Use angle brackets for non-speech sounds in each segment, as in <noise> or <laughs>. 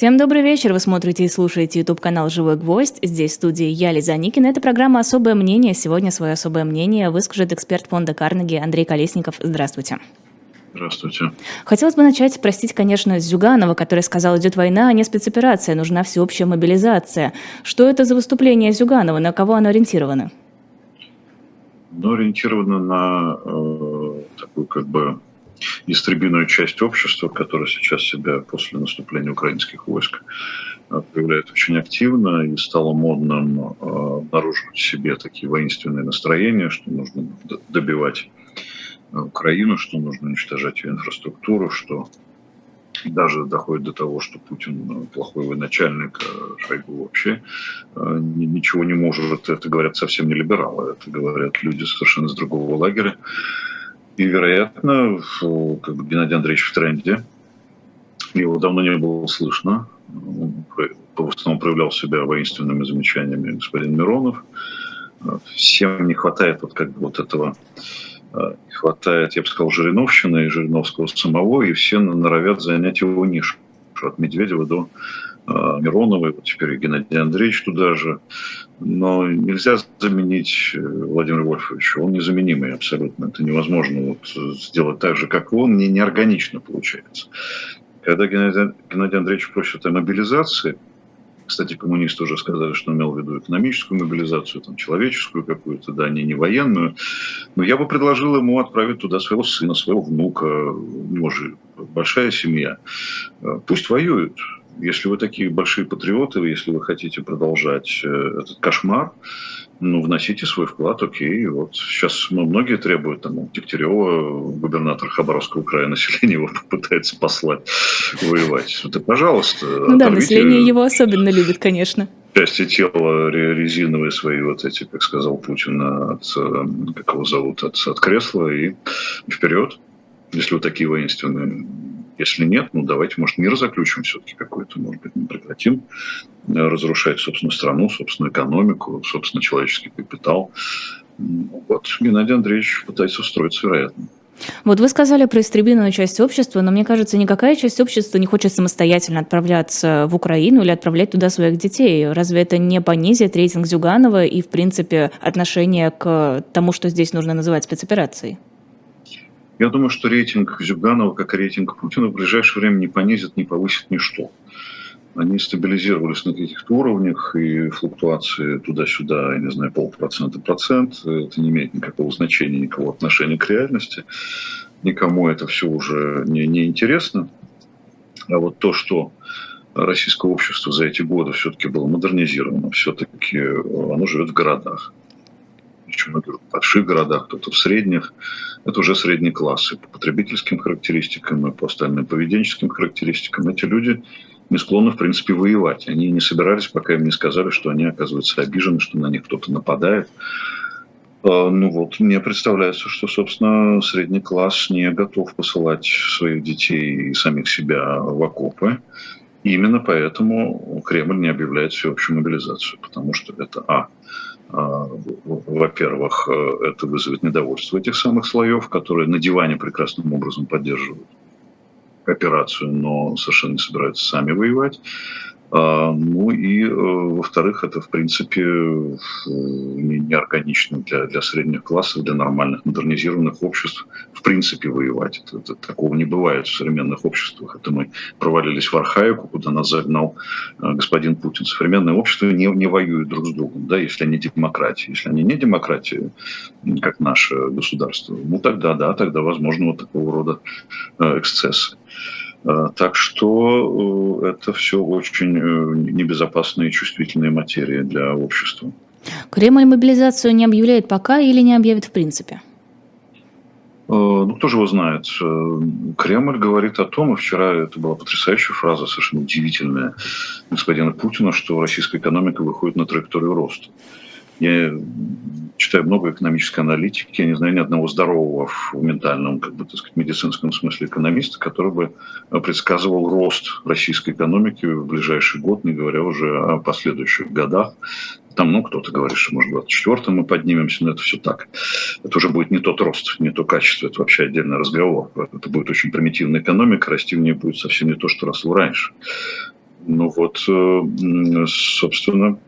Всем добрый вечер. Вы смотрите и слушаете YouTube канал «Живой гвоздь». Здесь в студии я, Лиза Никина. Это программа «Особое мнение». Сегодня свое особое мнение выскажет эксперт фонда Карнеги Андрей Колесников. Здравствуйте. Здравствуйте. Хотелось бы начать, простить, конечно, Зюганова, который сказал, идет война, а не спецоперация, нужна всеобщая мобилизация. Что это за выступление Зюганова, на кого оно ориентировано? Оно ориентировано на э, такую как бы истребиную часть общества, которая сейчас себя после наступления украинских войск э, проявляет очень активно и стало модным э, обнаруживать в себе такие воинственные настроения, что нужно добивать Украину, что нужно уничтожать ее инфраструктуру, что даже доходит до того, что Путин плохой военачальник, Шойгу вообще э, ничего не может. Это говорят совсем не либералы, это говорят люди совершенно из другого лагеря. И, вероятно, как бы Геннадий Андреевич в тренде. Его давно не было слышно. В основном проявлял себя воинственными замечаниями господин Миронов. Всем не хватает вот как бы вот этого не хватает, я бы сказал, Жириновщины и Жириновского самого, и все норовят занять его нишу. От Медведева до Миронова, и вот теперь Геннадий Андреевич туда же. Но нельзя заменить э, Владимира Вольфовича. Он незаменимый абсолютно. Это невозможно вот сделать так же, как он. Не, неорганично получается. Когда Геннадий, Геннадий Андреевич просит о мобилизации, кстати, коммунисты уже сказали, что имел в виду экономическую мобилизацию, там, человеческую какую-то, да, не, не военную. Но я бы предложил ему отправить туда своего сына, своего внука. У него же большая семья. Пусть воюют если вы такие большие патриоты, если вы хотите продолжать э, этот кошмар, ну, вносите свой вклад, окей. Вот сейчас ну, многие требуют, там, Дегтярева, губернатор Хабаровского края, <laughs> население его попытается послать воевать. Это, пожалуйста. Ну да, население его особенно любит, конечно. Части тела резиновые свои, вот эти, как сказал Путин, от, э, как его зовут, от, от кресла и вперед. Если вы такие воинственные, если нет, ну давайте, может, мир заключим все-таки какой-то, может быть, мы прекратим э, разрушать собственную страну, собственную экономику, собственно, человеческий капитал. Вот Геннадий Андреевич пытается устроиться, вероятно. Вот вы сказали про истребительную часть общества, но мне кажется, никакая часть общества не хочет самостоятельно отправляться в Украину или отправлять туда своих детей. Разве это не понизит рейтинг Зюганова и, в принципе, отношение к тому, что здесь нужно называть спецоперацией? Я думаю, что рейтинг Зюганова, как и рейтинг Путина, в ближайшее время не понизит, не повысит ничто. Они стабилизировались на каких-то уровнях, и флуктуации туда-сюда, я не знаю, полпроцента, процент, это не имеет никакого значения, никакого отношения к реальности. Никому это все уже не, не интересно. А вот то, что российское общество за эти годы все-таки было модернизировано, все-таки оно живет в городах причем это в больших городах, кто-то в средних. Это уже средний класс. И по потребительским характеристикам, и по остальным поведенческим характеристикам эти люди не склонны, в принципе, воевать. Они не собирались, пока им не сказали, что они, оказываются обижены, что на них кто-то нападает. А, ну вот, мне представляется, что, собственно, средний класс не готов посылать своих детей и самих себя в окопы. И именно поэтому Кремль не объявляет всеобщую мобилизацию, потому что это, а, а, во-первых, э, это вызовет недовольство этих самых слоев, которые на диване прекрасным образом поддерживают операцию, но совершенно не собираются сами воевать. А, ну и, э, во-вторых, это, в принципе, неорганично для, для средних классов, для нормальных модернизированных обществ, в принципе, воевать. Это, это, такого не бывает в современных обществах. Это мы провалились в архаику, куда нас загнал э, господин Путин. Современные общества не, не воюют друг с другом, да, если они демократии. Если они не демократии, как наше государство, ну тогда, да, тогда возможно вот такого рода э, эксцессы. Э, так что э, это все очень э, небезопасная и чувствительная материя для общества. Кремль мобилизацию не объявляет пока или не объявит в принципе? Ну, кто же его знает? Кремль говорит о том, и вчера это была потрясающая фраза, совершенно удивительная господина Путина, что российская экономика выходит на траекторию роста. Я читаю много экономической аналитики, я не знаю ни одного здорового в ментальном, как бы, так сказать, медицинском смысле экономиста, который бы предсказывал рост российской экономики в ближайший год, не говоря уже о последующих годах. Там, ну, кто-то говорит, что, может, в 24 мы поднимемся, но это все так. Это уже будет не тот рост, не то качество, это вообще отдельный разговор. Это будет очень примитивная экономика, расти в ней будет совсем не то, что росло раньше. Ну вот, собственно,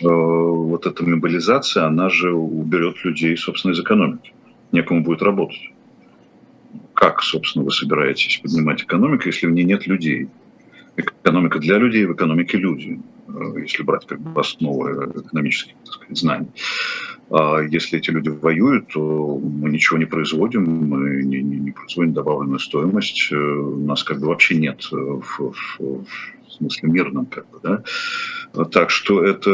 вот эта мобилизация, она же уберет людей, собственно, из экономики. Некому будет работать. Как, собственно, вы собираетесь поднимать экономику, если в ней нет людей? Экономика для людей, в экономике люди, если брать как бы основы экономических так сказать, знаний. А если эти люди воюют, то мы ничего не производим, мы не, не, не производим добавленную стоимость, э, у нас как бы вообще нет в, в смысле мирном, как бы, да. Так что это,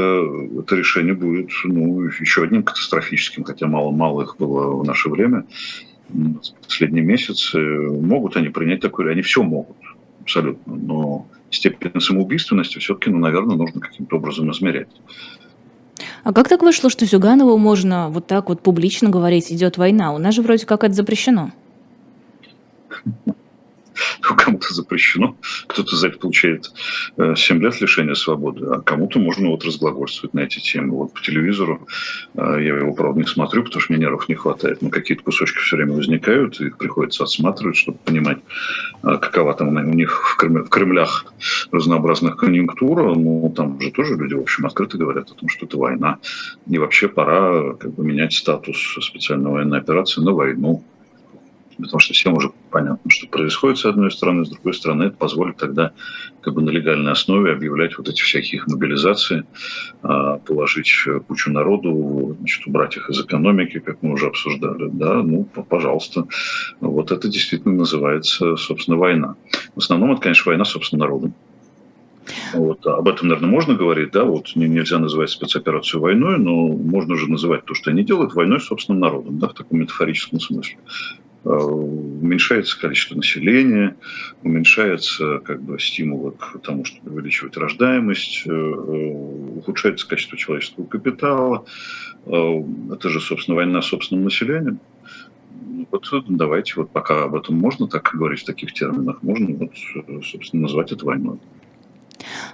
это решение будет ну, еще одним катастрофическим, хотя мало-мало их было в наше время, последние месяцы. Могут они принять такое, они все могут, абсолютно, но степень самоубийственности все-таки, ну, наверное, нужно каким-то образом измерять. А как так вышло, что Зюганову можно вот так вот публично говорить, идет война? У нас же вроде как это запрещено. <laughs> Ну, кому-то запрещено, кто-то за это получает 7 э, лет лишения свободы, а кому-то можно вот разглагольствовать на эти темы. Вот по телевизору э, я его, правда, не смотрю, потому что мне нервов не хватает, но какие-то кусочки все время возникают, их приходится отсматривать, чтобы понимать, э, какова там у них в, Крем... в Кремлях разнообразных конъюнктура. Ну, там же тоже люди, в общем, открыто говорят о том, что это война. И вообще пора как бы, менять статус специальной военной операции на войну потому что всем уже понятно, что происходит с одной стороны, с другой стороны, это позволит тогда как бы на легальной основе объявлять вот эти всякие их мобилизации, а, положить кучу народу, значит, убрать их из экономики, как мы уже обсуждали, да, ну, пожалуйста. Вот это действительно называется, собственно, война. В основном это, конечно, война, собственно, народом. Вот. Об этом, наверное, можно говорить, да, вот нельзя называть спецоперацию войной, но можно же называть то, что они делают, войной собственным народом, да, в таком метафорическом смысле. Э, уменьшается количество населения, уменьшается как бы, стимулы к тому, чтобы увеличивать рождаемость, э, э, ухудшается качество человеческого капитала. Это же, собственно, война с собственным населением. Вот давайте, вот пока об этом можно так говорить в таких терминах, можно, вот, собственно, назвать это войной.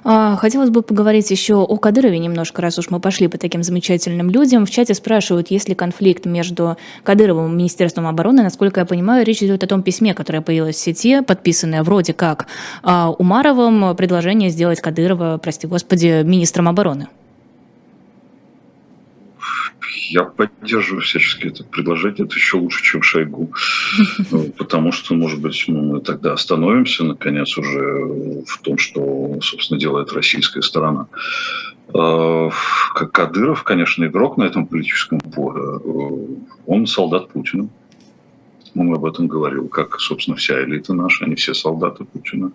А, хотелось бы поговорить еще о Кадырове немножко, раз уж мы пошли по таким замечательным людям. В чате спрашивают, есть ли конфликт между Кадыровым и Министерством обороны. Насколько я понимаю, речь идет о том письме, которое появилось в сети, подписанное вроде как а, Умаровым, предложение сделать Кадырова, прости господи, министром обороны я поддерживаю всячески это предложение. Это еще лучше, чем Шойгу. <laughs> Ну, потому что, может быть, мы тогда остановимся, наконец, уже в том, что, собственно, делает российская сторона. А, Кадыров, конечно, игрок на этом политическом поле. Он солдат Путина. Он об этом говорил, как, собственно, вся элита наша, они все солдаты Путина.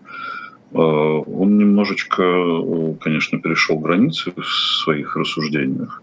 А, он немножечко, конечно, перешел границы в своих рассуждениях.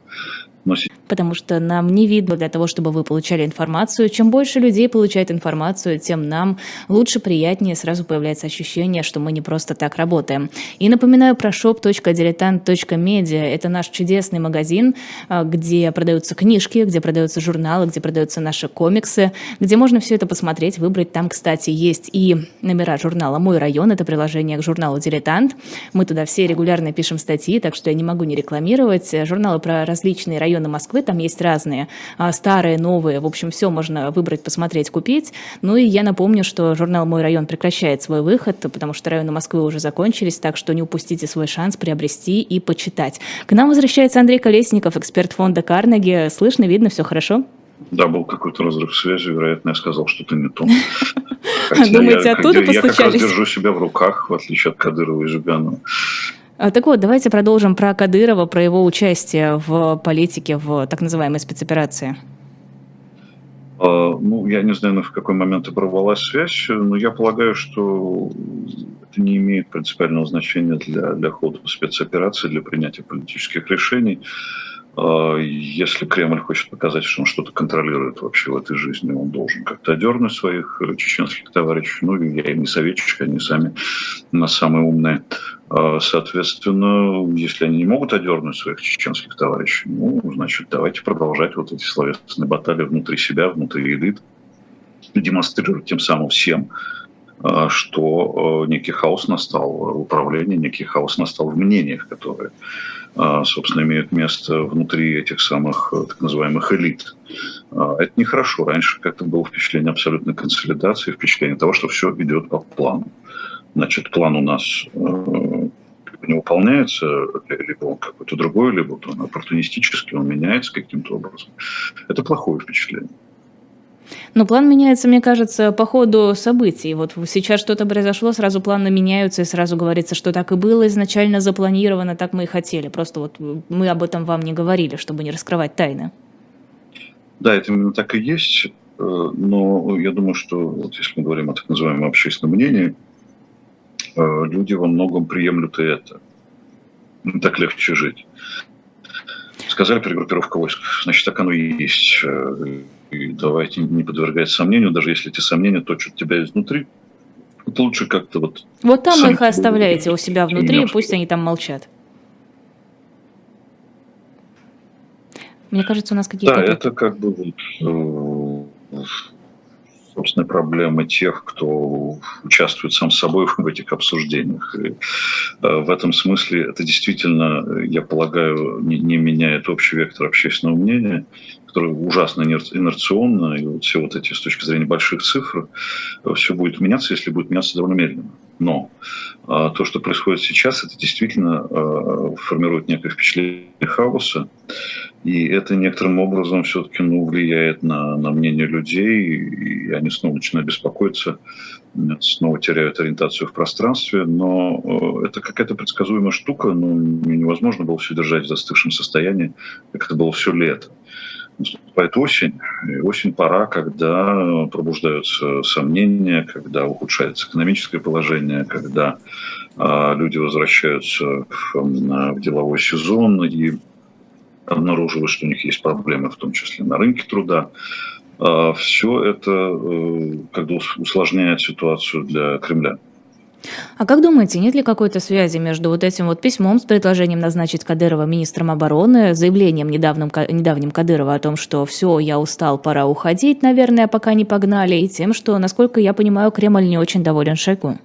Но потому что нам не видно для того, чтобы вы получали информацию. Чем больше людей получает информацию, тем нам лучше, приятнее, сразу появляется ощущение, что мы не просто так работаем. И напоминаю про shop.diletant.media. Это наш чудесный магазин, а, где продаются книжки, где продаются журналы, где продаются наши комиксы, где можно все это посмотреть, выбрать. Там, кстати, есть и номера журнала «Мой район», это приложение к журналу «Дилетант». Мы туда все регулярно пишем статьи, так что я не могу не рекламировать. Журналы про различные районы Москвы, там есть разные, а, старые, новые, в общем, все можно выбрать, посмотреть, купить. Ну и я напомню, что журнал «Мой район» прекращает свой выход, потому что районы Москвы уже закончились, так что не упустите свой шанс приобрести и почитать. К нам возвращается Андрей Колесников, эксперт фонда «Карнеги». Слышно, видно, все хорошо? Да, был какой-то разрыв связи, вероятно, я сказал что-то не то. <laughs> Думаете, я, оттуда постучались? Я как раз держу себя в руках, в отличие от Кадырова и Жиганова. А, так вот, давайте продолжим про Кадырова, про его участие в политике, в так называемой спецоперации. А, ну, я не знаю, в какой момент оборвалась связь, но я полагаю, что это не имеет принципиального значения для, для хода спецоперации, для принятия политических решений. А, если Кремль хочет показать, что он что-то контролирует вообще в этой жизни, он должен как-то одернуть своих чеченских товарищей. Ну, я им не советчик, они сами нас самые умные. А, соответственно, если они не могут одернуть своих чеченских товарищей, ну, значит, давайте продолжать вот эти словесные баталии внутри себя, внутри элит, демонстрировать тем самым всем, а, что а, некий хаос настал в управлении, некий хаос настал в мнениях, которые, собственно, имеют место внутри этих самых так называемых элит. Это нехорошо. Раньше как-то было впечатление абсолютной консолидации, впечатление того, что все идет по плану. значит, план у нас э, не выполняется, либо он какой-то другой, либо он оппортунистический, он меняется каким-то образом. Это плохое впечатление. Но план меняется, мне кажется, по ходу событий. Вот сейчас что-то произошло, сразу планы меняются, и сразу говорится, что так и было изначально запланировано, так мы и хотели. Просто вот мы об этом вам не говорили, чтобы не раскрывать тайны. Да, это именно так и есть. Э, но я думаю, что вот если мы говорим о так называемом общественном мнении, э, люди во многом приемлют и это. Так легче жить. Сказали перегруппировка войск, значит, так оно и есть. И давайте не подвергать сомнению, даже если эти сомнения точат тебя изнутри. Это лучше как-то вот... Вот там их оставляете у себя внутри, и пусть они там молчат. Мне кажется, у нас какие-то... Да, это как бы вот, э, собственно, проблемы тех, кто участвует сам собой в этих обсуждениях. И, э, в этом смысле это действительно, я полагаю, не, меняет общий вектор общественного мнения которая ужасно инерционна, и вот все вот эти с точки зрения больших цифр, э, все будет меняться, если будет меняться довольно медленно. Но а, то, что происходит сейчас, это действительно а, формирует некое впечатление хаоса, и это некоторым образом все-таки ну, влияет на, на мнение людей, и они снова начинают беспокоиться, снова теряют ориентацию в пространстве, но э, это какая-то предсказуемая штука, ну, невозможно было все держать в застывшем состоянии, как это было все лето наступает осень. И осень пора, когда пробуждаются сомнения, когда ухудшается экономическое положение, когда э, люди возвращаются в деловой сезон и обнаруживают, что у них есть проблемы, в том числе на рынке труда. Э, все это э, как бы усложняет ситуацию для Кремля. А как думаете, нет ли какой-то связи между вот этим вот письмом с предложением назначить Кадырова министром обороны, заявлением недавним, недавним Кадырова о том, что все, я устал, пора уходить, наверное, пока не погнали, и тем, что, насколько я понимаю, Кремль не очень доволен Шойгу?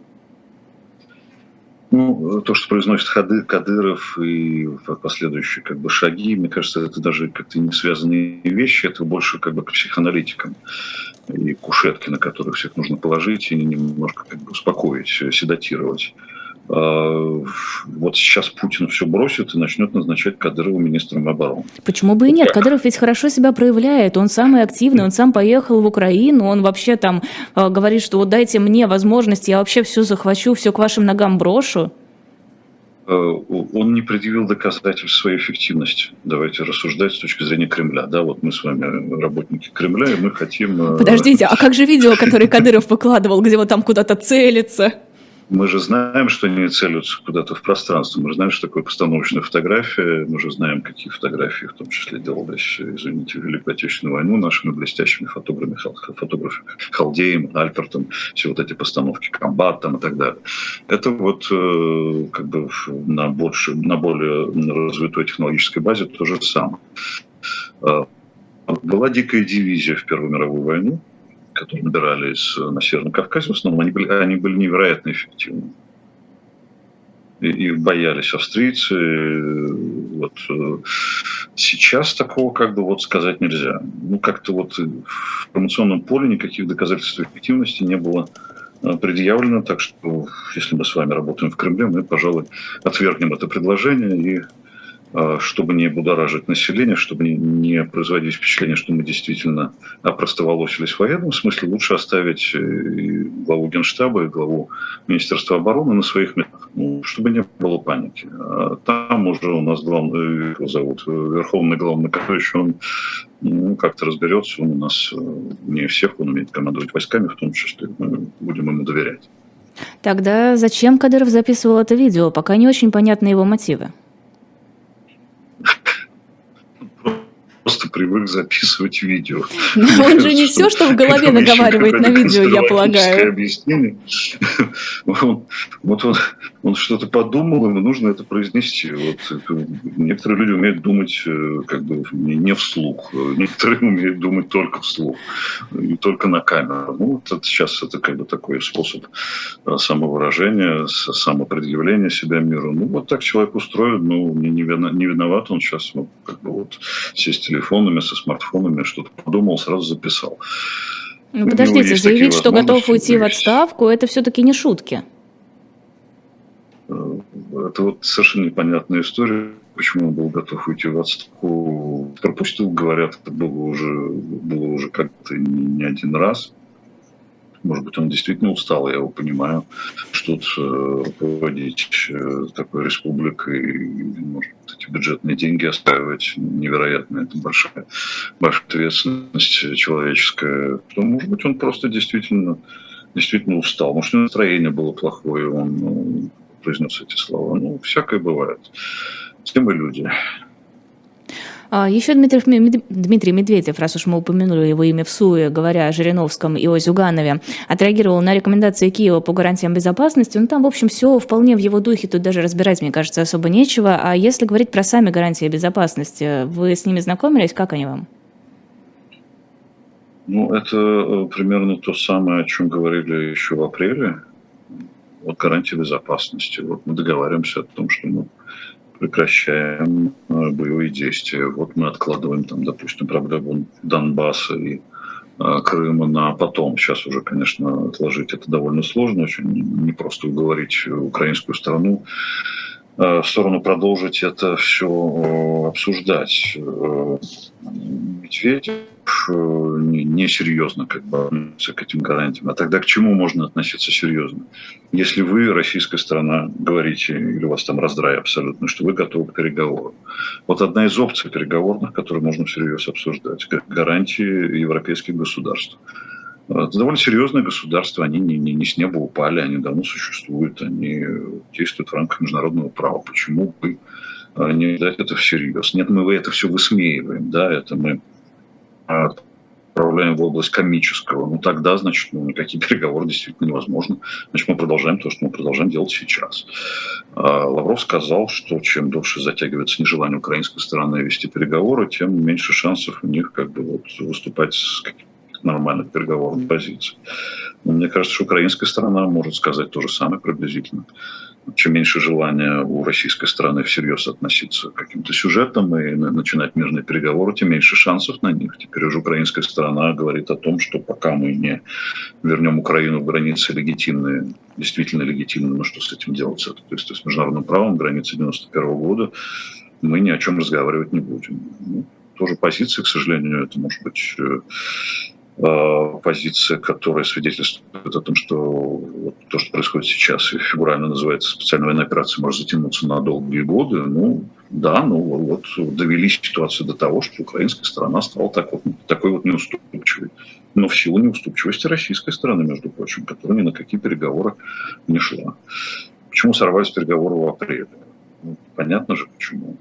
Ну, то, что произносит Кадыров и последующие как бы, шаги, мне кажется, это даже как-то не связанные вещи, это больше как бы к психоаналитикам и кушетки, на которых всех нужно положить и немножко как бы успокоить, седатировать. А, вот сейчас Путин все бросит и начнет назначать Кадырова министром обороны. Почему бы и нет? Кадыров ведь хорошо себя проявляет, он самый активный, он сам поехал в Украину, он вообще там э, говорит, что вот дайте мне возможность, я вообще все захвачу, все к вашим ногам брошу. Э, он не предъявил доказательств своей эффективности. Давайте рассуждать с точки зрения Кремля. Да, вот мы с вами работники Кремля, и мы хотим... Э, Подождите, а как же видео, <laughs> которое Кадыров выкладывал, где вот там куда-то целится? Мы же знаем, что они целятся куда-то в пространство. Мы же знаем, что такое постановочная фотография. Мы же знаем, какие фотографии в том числе делались, извините, в Великую Отечественную войну нашими блестящими фотографами, фотографами Халдеем, Альпертом, все вот эти постановки Комбатом и так далее. Это вот э, как бы на, больше, на более развитой технологической базе то же самое. Э, была дикая дивизия в Первую мировую войну, которые набирались на Северном Кавказе, в основном они были, они были невероятно эффективны. И, и боялись австрийцы. Вот. Э, сейчас такого как бы вот сказать нельзя. Ну, как-то вот в информационном поле никаких доказательств эффективности не было э, предъявлено, так что если мы с вами работаем в Кремле, мы, пожалуй, отвергнем это предложение и чтобы не будоражить население, чтобы не производить впечатление, что мы действительно опростоволосились в военном смысле, лучше оставить э, главу Генштаба и главу Министерства обороны на своих местах, ну, чтобы не было паники. А там уже у нас главный, его зовут, верховный главнокомандующий, он ну, как-то разберется, он у нас э, не всех, он умеет командовать войсками, в том числе, мы будем ему доверять. Тогда зачем Кадыров записывал это видео? Пока не очень понятны его мотивы. Просто привык записывать видео. <laughs> Но он же не все, что в голове наговаривает на видео, я полагаю. объяснение. <laughs> Вот он, он что-то подумал, ему нужно это произнести. Вот некоторые люди умеют думать э, как бы не вслух, некоторые умеют думать только вслух, и только на камеру. Ну, вот это сейчас это как бы такой способ э, самовыражения, самопредъявления себя миру. Ну, вот так человек устроен, ну, не, не виноват он сейчас, ну, как бы вот сесть телефонами, со смартфонами, что-то подумал, сразу записал. Ну, подождите, заявить, что готов уйти в отставку, это все-таки не шутки. это вот совершенно непонятная история, почему он был готов уйти в отставку. Пропустил, говорят, это было уже, было уже как-то не один раз. Может быть, он действительно устал, я его понимаю, тут э, руководить э, такой республикой, может, эти бюджетные деньги оставить невероятно, это большая, большая ответственность человеческая. То, может быть, он просто действительно, действительно устал. Может, настроение было плохое, он ну, произнес эти слова. Ну, всякое бывает. Все мы люди. А, Еще Дмитрий, Дмитрий Медведев, раз уж мы упомянули его имя в СУе, говоря о Жириновском и о Зюганове, отреагировал на рекомендации Киева по гарантиям безопасности. Ну, там, в общем, все вполне в его духе, тут даже разбирать, мне кажется, особо нечего. А если говорить про сами гарантии безопасности, вы с ними знакомились? Как они вам? Ну, это э, примерно то самое, о чем говорили еще в апреле. Вот гарантии безопасности. Вот мы договариваемся о том, что мы прекращаем э, боевые действия. Вот мы откладываем там, допустим, проблему Донбасса и э, Крыма на потом. Сейчас уже, конечно, отложить это довольно сложно, очень не просто уговорить украинскую сторону в сторону продолжить это все э, обсуждать. Э, Медведев несерьезно как бы относится к этим гарантиям. А тогда к чему можно относиться серьезно? Если вы, российская страна, говорите, или у вас там раздрай абсолютно, что вы готовы к переговорам. Вот одна из опций переговорных, которую можно всерьез обсуждать, гарантии европейских государств. Это довольно серьезное государство, они не, не, не с неба упали, они давно существуют, они действуют в рамках международного права. Почему бы а, не дать это всерьез? Нет, мы это все высмеиваем, да, это мы отправляем в область комического. Ну тогда, значит, ну, никакие переговоры действительно невозможны. Значит, мы продолжаем то, что мы продолжаем делать сейчас. А Лавров сказал, что чем дольше затягивается нежелание украинской стороны вести переговоры, тем меньше шансов у них как бы вот выступать с каким нормальных переговорных позиций. Но мне кажется, что украинская сторона может сказать то же самое приблизительно. Чем меньше желания у российской стороны всерьез относиться к каким-то сюжетам и начинать мирные переговоры, тем меньше шансов на них. Теперь уже украинская сторона говорит о том, что пока мы не вернем Украину в границы легитимные, действительно легитимные, ну что с этим делать? То есть с международным правом границы 91 года мы ни о чем разговаривать не будем. Ну, тоже позиция, к сожалению, это может быть Э, позиция, которая свидетельствует о том, что то, что происходит сейчас, и фигурально называется специальная военная операция, может затянуться на долгие годы. Ну, да, ну вот довели ситуацию до того, что украинская сторона стала так вот, такой вот неуступчивой. Но в силу неуступчивости российской стороны, между прочим, которая ни на какие переговоры не шла. Почему сорвались переговоры в апреле? Ну, понятно же, почему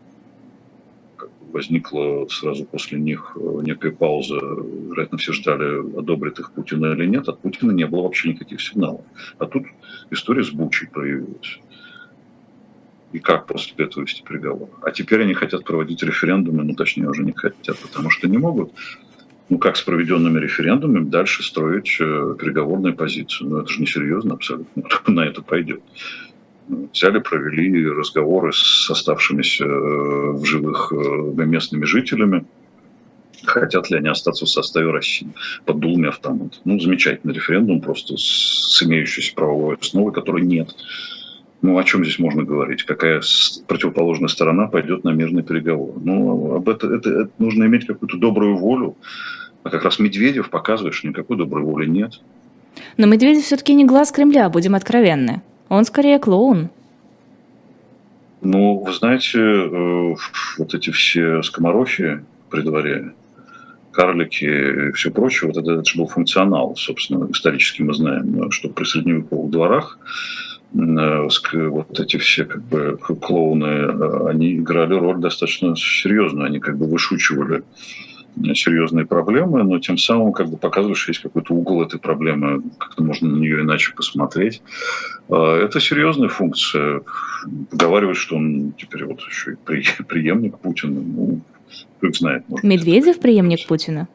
возникла сразу после них э, некая пауза. Вероятно, все ждали, одобрит их Путина или нет. От Путина не было вообще никаких сигналов. А тут история с Бучей проявилась. И как после этого вести переговоры? А теперь они хотят проводить референдумы, ну точнее уже не хотят, потому что не могут. Ну как с проведенными референдумами дальше строить э, переговорную позицию? Ну это же несерьезно абсолютно. <laughs> Кто на это пойдет? Взяли, провели разговоры с оставшимися э, в живых э, местными жителями, хотят ли они остаться в составе России под дулами автомата. Ну, замечательный референдум, просто с имеющейся правовой основой, которой нет. Ну, о чем здесь можно говорить? Какая противоположная сторона пойдет на мирный переговор? Ну, об это, это, это нужно иметь какую-то добрую волю. А как раз Медведев показывает, что никакой доброй воли нет. Но Медведев все-таки не глаз Кремля, будем откровенны. Он скорее клоун. Ну, вы знаете, э, вот эти все скоморохи при дворе, карлики и все прочее, вот это, это же был функционал, собственно, исторически мы знаем, что при средневековых дворах э, вот эти все как бы клоуны, э, они играли роль достаточно серьезную, они как бы вышучивали серьезные проблемы, но тем самым как бы показываешь, что есть какой-то угол этой проблемы, как-то можно на нее иначе посмотреть. А, это серьезная функция. Поговаривать, что он теперь вот еще и <laughs> преемник Путина, ну, кто знает. Может Медведев преемник Путина?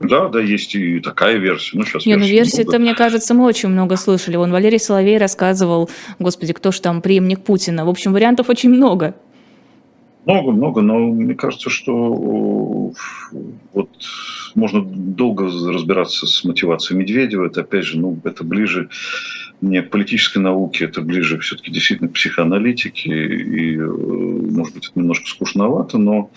Да, да, есть и такая версия. Ну, сейчас Не, ну версии-то, мне кажется, мы очень много слышали. Вон Валерий Соловей рассказывал, господи, кто же там преемник Путина. В общем, вариантов очень много. Много, много, но мне кажется, что вот можно долго разбираться с мотивацией Медведева. Это, опять же, ну, это ближе не к политической науке, это ближе все-таки действительно к психоаналитике. И, э, может быть, это немножко скучновато, но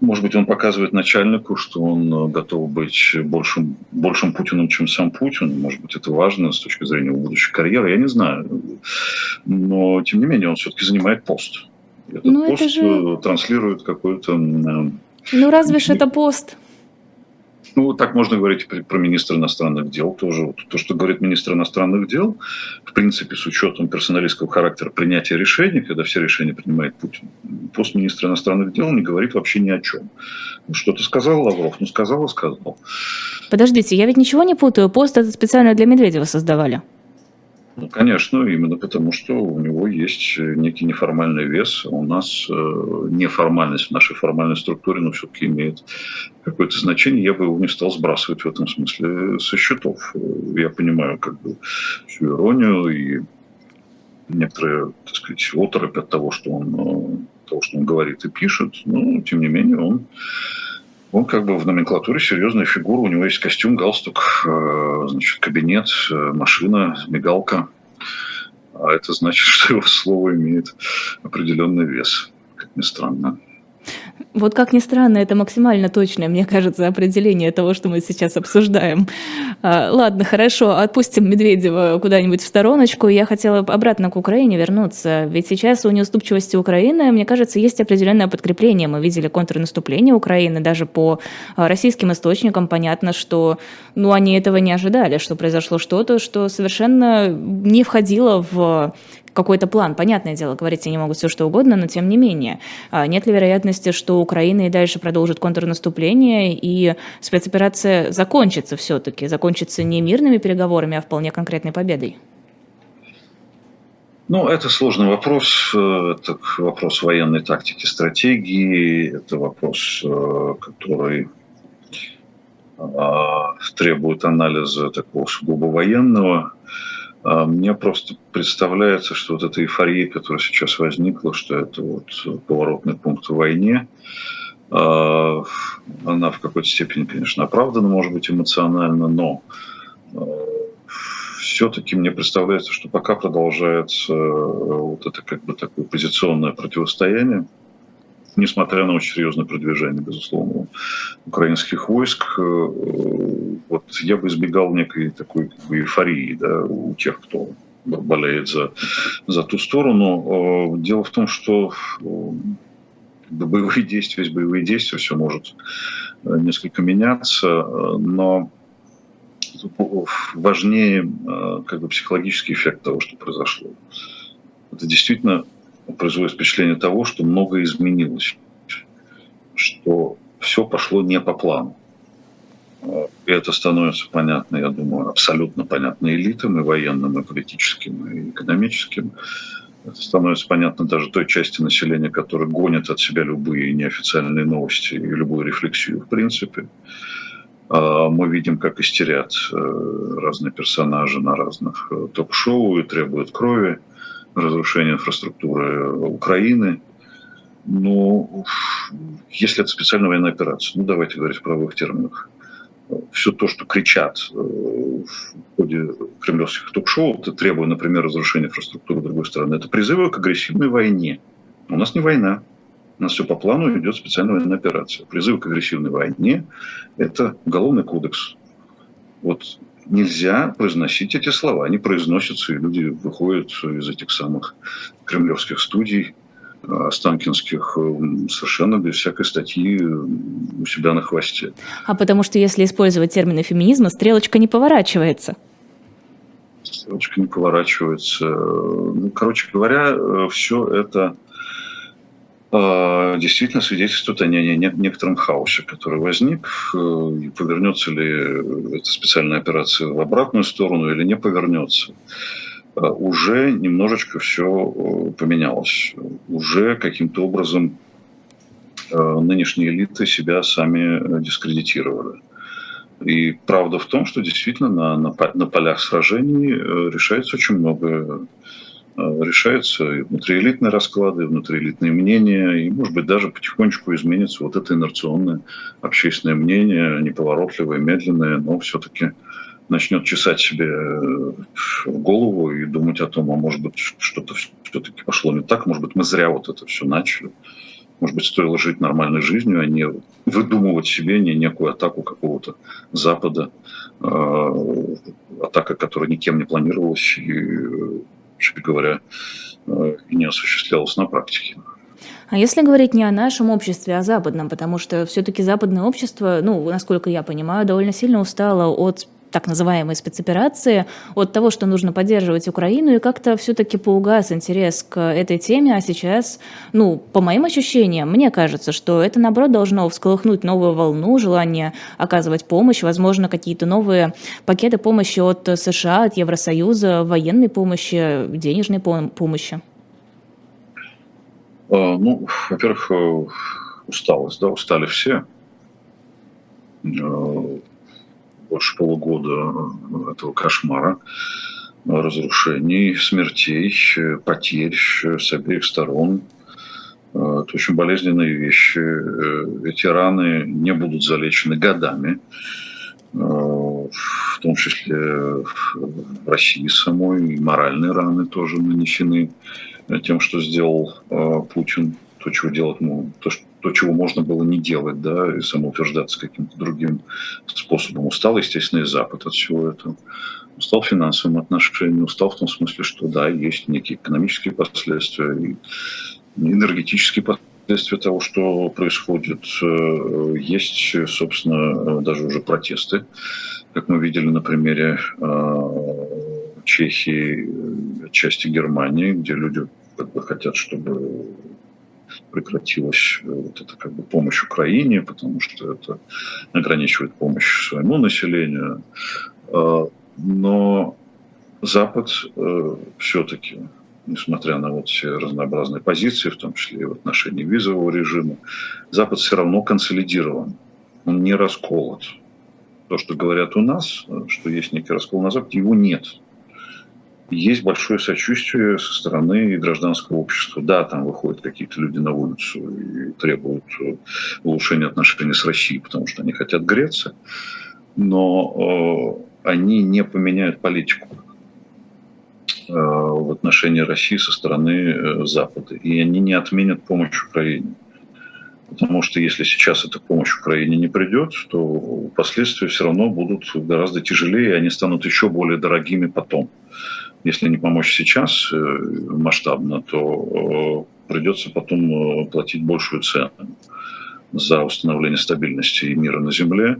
может быть, он показывает начальнику, что он готов быть большим, большим Путиным, чем сам Путин. Может быть, это важно с точки зрения его будущей карьеры. Я не знаю. Но, тем не менее, он все-таки занимает пост. Этот ну, пост же... транслирует какой-то... Ну, разве ж это пост? Ну, так можно говорить про министра иностранных дел тоже. То, что говорит министр иностранных дел, в принципе, с учетом персоналистского характера принятия решений, когда все решения принимает Путин, пост министра иностранных дел не говорит вообще ни о чем. Ну, что-то сказал Лавров, ну сказал и сказал. Подождите, я ведь ничего не путаю. Пост этот специально для Медведева создавали. Ну, конечно, именно потому, что у него есть некий неформальный вес. У нас э, неформальность в нашей формальной структуре, но все-таки имеет какое-то значение. Я бы его не стал сбрасывать в этом смысле со счетов. Я понимаю как бы всю иронию и некоторые, так сказать, оторопь от того, что он, э, того, что он говорит и пишет, но, тем не менее, он он как бы в номенклатуре серьезная фигура. У него есть костюм, галстук, э, значит, кабинет, э, машина, мигалка. А это значит, <laughs> что его слово имеет определенный вес, как ни странно. Вот как ни странно, это максимально точное, мне кажется, определение того, что мы сейчас обсуждаем. А, ладно, хорошо, отпустим Медведева куда-нибудь в стороночку. Я хотела обратно к Украине вернуться. Ведь сейчас у неуступчивости Украины, мне кажется, есть определенное подкрепление. Мы видели контрнаступление Украины, даже по а, российским источникам понятно, что ну, они этого не ожидали, что произошло что-то, что совершенно не входило в какой-то план. Понятное дело, говорить они могут все что угодно, но тем не менее. А нет ли вероятности, что Украина и дальше продолжит контрнаступление, и спецоперация закончится все-таки, закончится не мирными переговорами, а вполне конкретной победой? Ну, это сложный вопрос. Это вопрос военной тактики, стратегии. Это вопрос, э, который а, требует анализа такого сугубо военного. А мне просто представляется, что вот эта эйфория, которая сейчас возникла, что это вот поворотный пункт в войне, а, она в какой-то степени, конечно, оправдана, может быть, эмоционально, но а, все-таки мне представляется, что пока продолжается вот это как бы такое позиционное противостояние, несмотря на очень серьезное продвижение, безусловно, украинских войск, э, вот я бы избегал некой такой как бы, эйфории да, у тех, кто болеет за, за ту сторону. Э, дело в том, что э, боевые действия, есть боевые действия, все может несколько меняться, но важнее как бы психологический эффект того, что произошло. Это действительно производит впечатление того, что многое изменилось, что все пошло не по плану. И это становится понятно, я думаю, абсолютно понятно элитам, и военным, и политическим, и экономическим. Это становится понятно даже той части населения, которая гонит от себя любые неофициальные новости и любую рефлексию в принципе. А мы видим, как истерят э, разные персонажи на разных э, ток-шоу и требуют крови разрушение инфраструктуры Украины. Но если это специальная военная операция, ну давайте говорить в правовых терминах, все то, что кричат э, в ходе кремлевских ток-шоу, требуя, например, разрушения инфраструктуры другой страны, это призывы к агрессивной войне. У нас не война. У нас все по плану идет специальная военная операция. Призывы к агрессивной войне – это уголовный кодекс. Вот нельзя произносить эти слова. Они произносятся, и люди выходят из этих самых кремлевских студий, э, Останкинских э, совершенно без всякой статьи э, у себя на хвосте. А потому что если использовать термины феминизма, стрелочка не поворачивается. Стрелочка не поворачивается. Ну, короче говоря, все это действительно свидетельствует о некотором хаосе, который возник. Э, повернется ли эта специальная операция в обратную сторону или не повернется. А, уже немножечко все э, поменялось. Уже каким-то образом э, нынешние элиты себя сами дискредитировали. И правда в том, что действительно на, на, на полях сражений решается очень много решаются и внутриэлитные расклады, и внутриэлитные мнения, и, может быть, даже потихонечку изменится вот это инерционное общественное мнение, неповоротливое, медленное, но все-таки начнет чесать себе в голову и думать о том, а может быть, что-то все-таки пошло не так, может быть, мы зря вот это все начали. Может быть, стоило жить нормальной жизнью, а не выдумывать себе не некую атаку какого-то Запада, э, атака, которая никем не планировалась и, вообще говоря, э, не осуществлялась на практике. А если говорить не о нашем обществе, а о западном, потому что все-таки западное общество, ну, насколько я понимаю, довольно сильно устало от так называемой спецоперации, от того, что нужно поддерживать Украину, и как-то все-таки поугас интерес к этой теме, а сейчас, ну, по моим ощущениям, мне кажется, что это, наоборот, должно всколыхнуть новую волну, желание оказывать помощь, возможно, какие-то новые пакеты помощи от США, от Евросоюза, военной помощи, денежной помощи. А, ну, во-первых, э, усталость, да, устали все э, больше полугода этого кошмара, разрушений, смертей, потерь с обеих сторон. Это очень болезненные вещи. Эти раны не будут залечены годами, в том числе в России самой. И моральные раны тоже нанесены тем, что сделал Путин, то, чего делать, ну, то, что то, чего можно было не делать, да, и самоутверждаться каким-то другим способом. Устал, естественно, и Запад от всего этого. Устал финансовым отношением, устал в том смысле, что да, есть некие экономические последствия и энергетические последствия того, что происходит. Э, есть, собственно, даже уже протесты, как мы видели на примере э, Чехии, части Германии, где люди как бы хотят, чтобы прекратилась э, вот эта как бы помощь Украине, потому что это ограничивает помощь своему населению. А, но Запад э, все-таки, несмотря на вот все разнообразные позиции, в том числе и в отношении визового режима, Запад все равно консолидирован, он не расколот. То, что говорят у нас, э, что есть некий раскол на Западе, его нет есть большое сочувствие со стороны гражданского общества. Да, там выходят какие-то люди на улицу и требуют э, улучшения отношений с Россией, потому что они хотят греться, но э, они не поменяют политику э, в отношении России со стороны э, Запада. И они не отменят помощь Украине. Потому что если сейчас эта помощь Украине не придет, то последствия все равно будут гораздо тяжелее, и они станут еще более дорогими потом если не помочь сейчас э, масштабно, то э, придется потом э, платить большую цену за установление стабильности и мира на Земле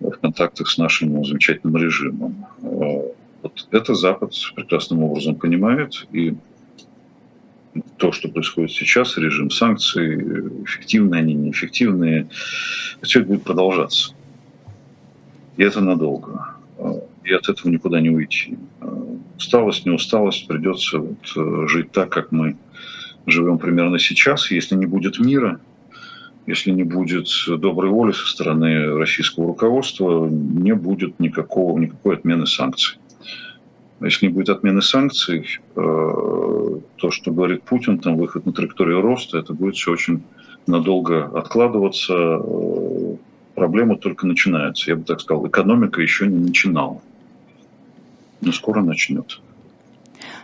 в контактах с нашим замечательным режимом. Вот это Запад прекрасным образом понимает, и то, что происходит сейчас, режим санкций, эффективные они, неэффективные, все это будет продолжаться. И это надолго. И от этого никуда не уйти усталость, не усталость, придется вот э, жить так, как мы живем примерно сейчас. Если не будет мира, если не будет доброй воли со стороны российского руководства, не будет никакого, никакой отмены санкций. Если не будет отмены санкций, э, то, что говорит Путин, там выход на траекторию роста, это будет все очень надолго откладываться. Э, проблема только начинается. Я бы так сказал, экономика еще не начинала но скоро начнет.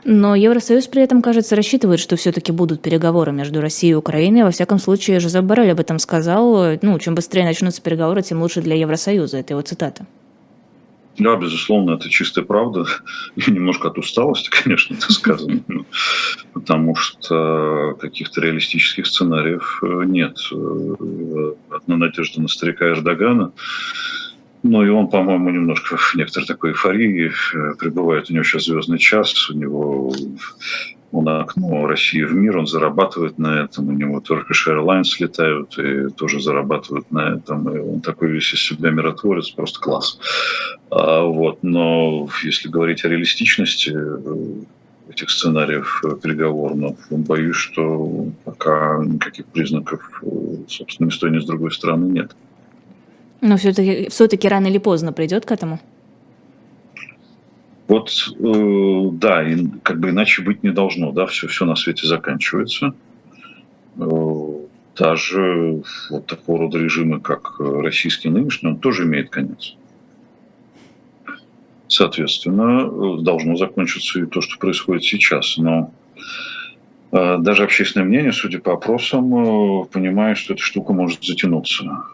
Но Евросоюз при этом, кажется, рассчитывает, что все-таки будут переговоры между Россией и Украиной. Во всяком случае, Жозеп Боррель об этом сказал. Ну, чем быстрее начнутся переговоры, тем лучше для Евросоюза. Это его цитата. Да, безусловно, это чистая правда. И <laughs> немножко от усталости, конечно, это сказано. Потому что каких-то реалистических сценариев э, нет. Э, одна надежда на старика Эрдогана ну и он, по-моему, немножко в некоторой такой эйфории э, пребывает. У него сейчас звездный час, у него он окно России в мир, он зарабатывает на этом, у него Turkish Airlines летают и тоже зарабатывают на этом, и он такой весь из себя миротворец, просто класс. А, вот, но если говорить о реалистичности э, этих сценариев переговорных, боюсь, что пока никаких признаков, э, собственно, ни с той, ни с другой стороны нет. Но все-таки все рано или поздно придет к этому? Вот, э, да, и как бы иначе быть не должно, да, все, все на свете заканчивается. Э, даже вот такого рода режимы, как российский нынешний, он тоже имеет конец. Соответственно, должно закончиться и то, что происходит сейчас. Но э, даже общественное мнение, судя по опросам, э, понимает, что эта штука может затянуться.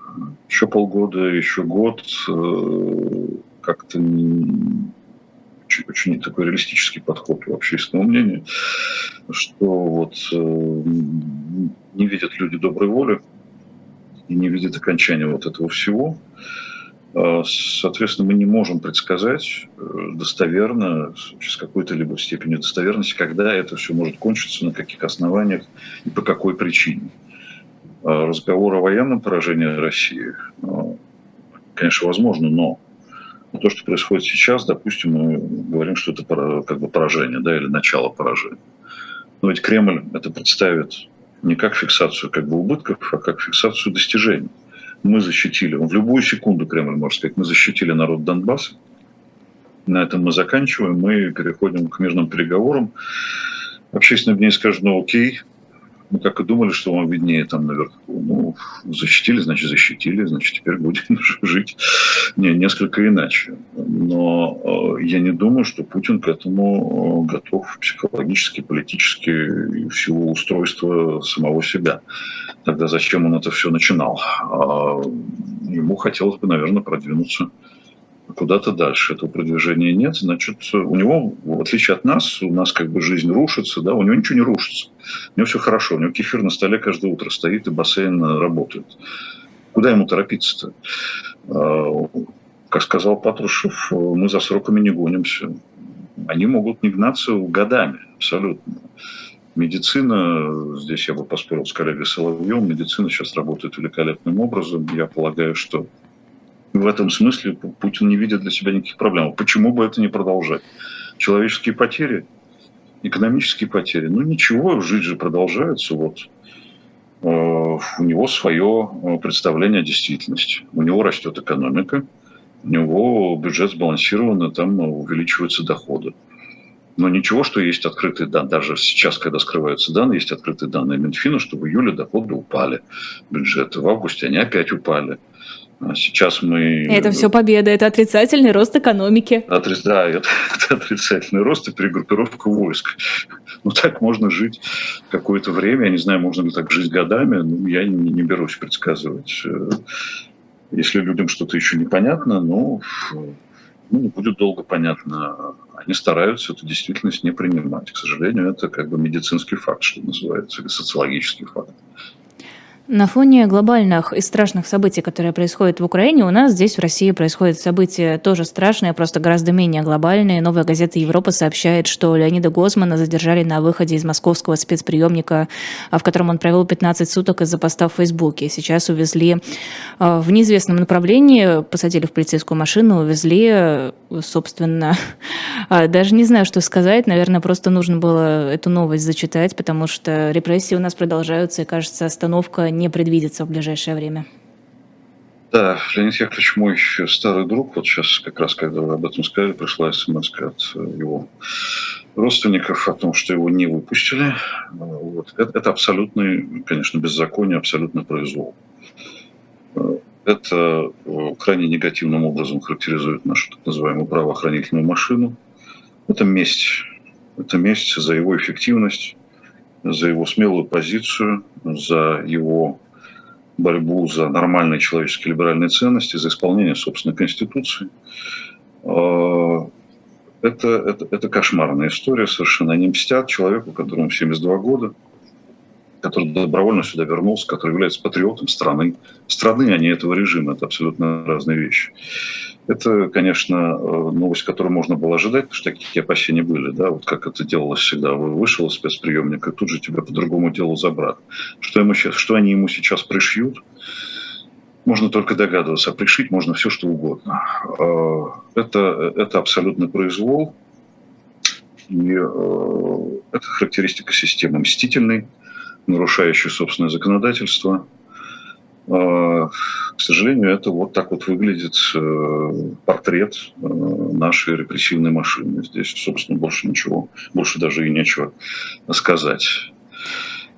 Еще полгода, еще год. Э, как-то очень, очень такой реалистический подход у общественного мнения, что вот не видят люди доброй воли и не видят окончания вот этого всего. А, соответственно, мы не можем предсказать э, достоверно, с какой-то либо степенью достоверности, когда это все может кончиться, на каких основаниях и по какой причине. А, разговор о военном поражении России, конечно, возможно, но то, что происходит сейчас, допустим, мы говорим, что это как бы поражение, да, или начало поражения. Но ведь Кремль это представит не как фиксацию как бы убытков, а как фиксацию достижений мы защитили, в любую секунду Кремль может сказать, мы защитили народ Донбасса, на этом мы заканчиваем, мы переходим к мирным переговорам. Общественное мнение скажет, ну окей, мы как и думали, что вам виднее там наверху. Ну, защитили, значит, защитили, значит, теперь будем <laughs> жить не, несколько иначе. Но э, я не думаю, что Путин к этому э, готов психологически, политически и в силу устройства самого себя. Тогда зачем он это все начинал? А ему хотелось бы, наверное, продвинуться куда-то дальше. Этого продвижения нет, значит, у него, в отличие от нас, у нас как бы жизнь рушится, да, у него ничего не рушится. У него все хорошо, у него кефир на столе каждое утро стоит, и бассейн работает. Куда ему торопиться-то? А, как сказал Патрушев, мы за сроками не гонимся. Они могут не гнаться годами, абсолютно. Медицина, здесь я бы поспорил с коллегой Соловьем, медицина сейчас работает великолепным образом. Я полагаю, что в этом смысле Путин не видит для себя никаких проблем. Почему бы это не продолжать? Человеческие потери, экономические потери. Ну ничего, жизнь же продолжается. Вот. Э, у него свое э, представление о действительности. У него растет экономика, у него бюджет сбалансирован, там увеличиваются доходы. Но ничего, что есть открытые данные. Даже сейчас, когда скрываются данные, есть открытые данные Минфина, что в июле доходы упали бюджеты. В августе они опять упали. А сейчас мы... Это все победа, это отрицательный рост экономики. Отри... Да, это, <laughs> это отрицательный рост и перегруппировка войск. Ну, так можно жить какое-то время. Я не знаю, можно ли так жить годами. Ну, я не, не берусь предсказывать. Э, если людям что-то еще непонятно, ну, ну, не будет долго понятно. Они стараются эту действительность не принимать. К сожалению, это как бы медицинский факт, что называется, или социологический факт. На фоне глобальных и страшных событий, которые происходят в Украине, у нас здесь, в России, происходят события тоже страшные, просто гораздо менее глобальные. Новая газета «Европа» сообщает, что Леонида Гозмана задержали на выходе из московского спецприемника, в котором он провел 15 суток из-за поста в Фейсбуке. Сейчас увезли э, в неизвестном направлении, посадили в полицейскую машину, увезли, собственно, <laughs> а, даже не знаю, что сказать. Наверное, просто нужно было эту новость зачитать, потому что репрессии у нас продолжаются, и, кажется, остановка не предвидится в ближайшее время? Да, Леонид Яковлевич мой старый друг. Вот сейчас как раз, когда вы об этом сказали, пришла смс от э, его родственников о том, что его не выпустили. Вот. Это, это абсолютный, конечно, беззаконие, абсолютно произвол. Это э, крайне негативным образом характеризует нашу так называемую правоохранительную машину. Это месть. Это месть за его эффективность, за его смелую позицию, за его борьбу за нормальные человеческие либеральные ценности, за исполнение собственной конституции. А, это, это, это кошмарная история, совершенно они мстят человеку, которому 72 года, который добровольно сюда вернулся, который является патриотом страны. Страны, а не этого режима, это абсолютно разные вещи. Это, конечно, э, новость, которую можно было ожидать, потому что такие опасения были, да, вот как это делалось всегда. Вышел из спецприемника, тут же тебя по другому делу забрать. Что, ему сейчас, что они ему сейчас пришьют, можно только догадываться, а пришить можно все, что угодно. Э, это, это абсолютный произвол, и э, это характеристика системы мстительной, нарушающей собственное законодательство, К сожалению, это вот так вот выглядит портрет нашей репрессивной машины. Здесь, собственно, больше ничего, больше даже и нечего сказать.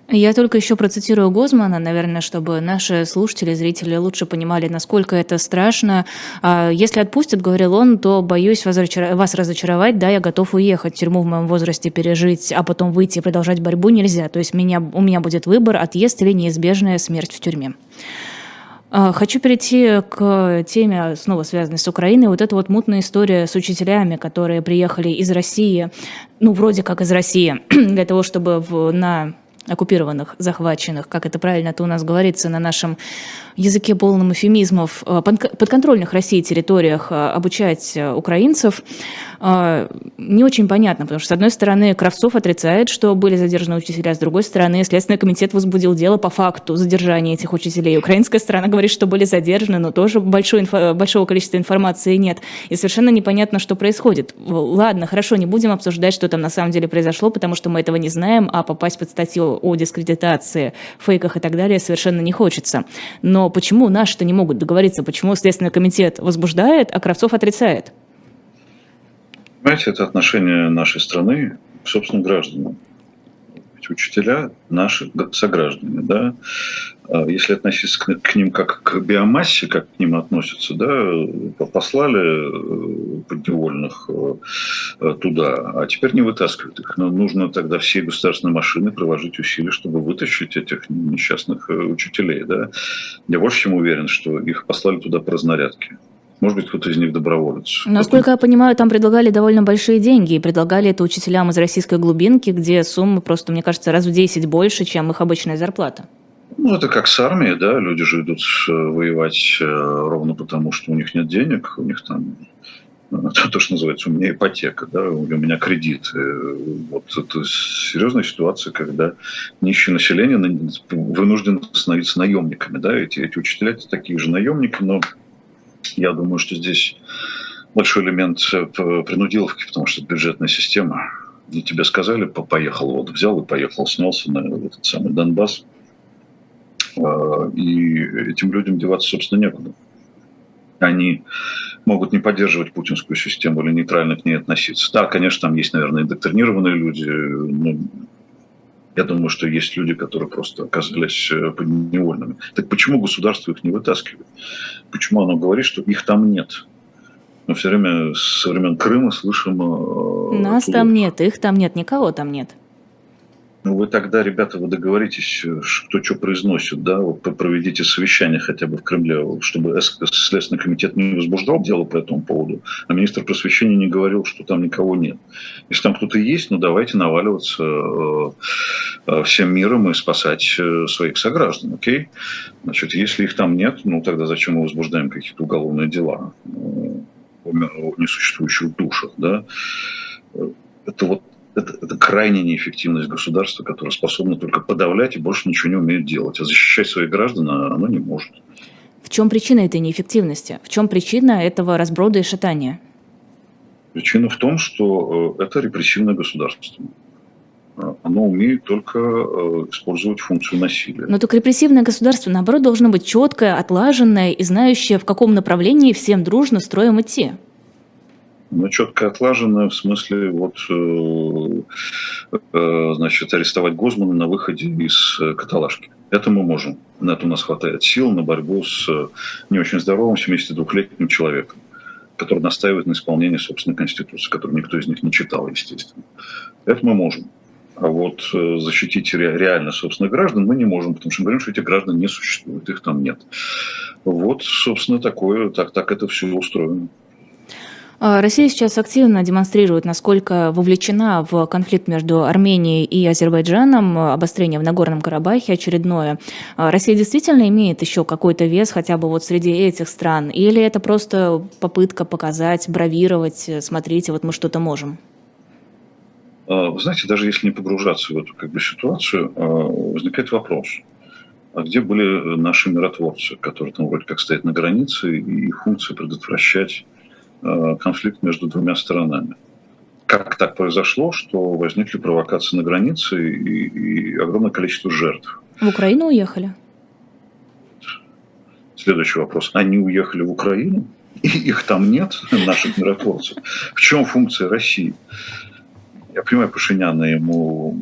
Я только еще процитирую Гозмана, наверное, чтобы наши слушатели, зрители лучше понимали, насколько это страшно. А, Если отпустят, говорил он, то боюсь вас разочаровать, да, я готов уехать, тюрьму в моем возрасте пережить, а потом выйти и продолжать борьбу нельзя. То есть меня, у меня будет выбор, отъезд или неизбежная смерть в тюрьме. А, хочу перейти к теме, снова связанной с Украиной. Вот эта вот мутная история с учителями, которые приехали из России, ну, вроде как из России, <clears throat> для того, чтобы в, на оккупированных, захваченных, как это правильно-то у нас говорится на нашем языке полном эфемизмов, э, подконтрольных России территориях э, обучать э, украинцев, не очень понятно, потому что, с одной стороны, Кравцов отрицает, что были задержаны учителя, с другой стороны, Следственный комитет возбудил дело по факту задержания этих учителей. Украинская сторона говорит, что были задержаны, но тоже большой, большого количества информации нет. И совершенно непонятно, что происходит. Ладно, хорошо, не будем обсуждать, что там на самом деле произошло, потому что мы этого не знаем, а попасть под статью о дискредитации, фейках и так далее совершенно не хочется. Но почему наши-то не могут договориться? Почему Следственный комитет возбуждает, а Кравцов отрицает? Понимаете, это отношение нашей страны к собственным гражданам. Ведь учителя наши сограждане, да, если относиться к, ним как к биомассе, как к ним относятся, да, послали э, подневольных э, туда, а теперь не вытаскивают их. Но нужно тогда все государственные машины приложить усилия, чтобы вытащить этих несчастных э, учителей. Да. Я больше чем уверен, что их послали туда по разнарядке. Может быть, кто-то из них доброволец. Насколько я понимаю, там предлагали довольно большие деньги. И предлагали это учителям из российской глубинки, где сумма просто, мне кажется, раз в 10 больше, чем их обычная зарплата. Ну, это как с армией, да, люди же идут э, воевать э, ровно потому, что у них нет денег, у них там э, <laughs> то, что называется, у меня ипотека, да, у меня кредит. Вот это серьезная ситуация, когда нищее население вынуждено становиться наемниками, да, эти, эти учителя это такие же наемники, но я думаю, что здесь большой элемент принудиловки, потому что это бюджетная система. И тебе сказали, поехал, вот взял и поехал, снялся на этот самый Донбасс, и этим людям деваться, собственно, некуда. Они могут не поддерживать путинскую систему или нейтрально к ней относиться. Да, конечно, там есть, наверное, индоктринированные люди, но я думаю, что есть люди, которые просто оказались э, подневольными. Так почему государство их не вытаскивает? Почему оно говорит, что их там нет? Мы все время со времен Крыма слышим... Э, Нас оттуда... там нет, их там нет, никого там нет. Ну, вы тогда, ребята, вы договоритесь, э, кто что произносит, да, вот проведите совещание хотя бы в Кремле, чтобы Следственный комитет не возбуждал дело по этому поводу, а министр просвещения не говорил, что там никого нет. Если там кто-то есть, ну давайте наваливаться э, э, всем миром и спасать своих сограждан, окей? Значит, если их там нет, ну тогда зачем мы возбуждаем какие-то уголовные дела о несуществующих душах, да? Это вот это, это крайняя неэффективность государства, которое способно только подавлять и больше ничего не умеет делать. А защищать своих граждан оно не может. В чем причина этой неэффективности? В чем причина этого разброда и шатания? Причина в том, что э, это репрессивное государство. Э, оно умеет только э, использовать функцию насилия. Но только репрессивное государство, наоборот, должно быть четкое, отлаженное и знающее, в каком направлении всем дружно строим идти ну, четко отлажено в смысле вот, э, э, значит, арестовать Гозмана на выходе из э, каталажки. Это мы можем. На это у нас хватает сил на борьбу с не очень здоровым 72-летним человеком, который настаивает на исполнении собственной конституции, которую никто из них не читал, естественно. Это мы можем. А вот защитить реально собственных граждан мы не можем, потому что мы говорим, что этих граждан не существует, их там нет. Вот, собственно, такое, так, так это все устроено. А, Россия сейчас активно демонстрирует, насколько вовлечена в конфликт между Арменией и Азербайджаном, обострение в Нагорном Карабахе очередное. А, Россия действительно имеет еще какой-то вес хотя бы вот среди этих стран? Или это просто попытка показать, бравировать, смотрите, вот мы что-то можем? А, вы знаете, даже если не погружаться в эту как бы, ситуацию, возникает вопрос. А где были наши миротворцы, которые там вроде как стоят на границе, и их функция предотвращать Э, конфликт между двумя сторонами. Как так произошло, что возникли провокации на границе и, и огромное количество жертв? В Украину уехали? следующий вопрос. Они уехали в Украину? <laughs> Их там нет, <laughs> наших миротворцев. В чем функция России? Я понимаю, Пашиняна ему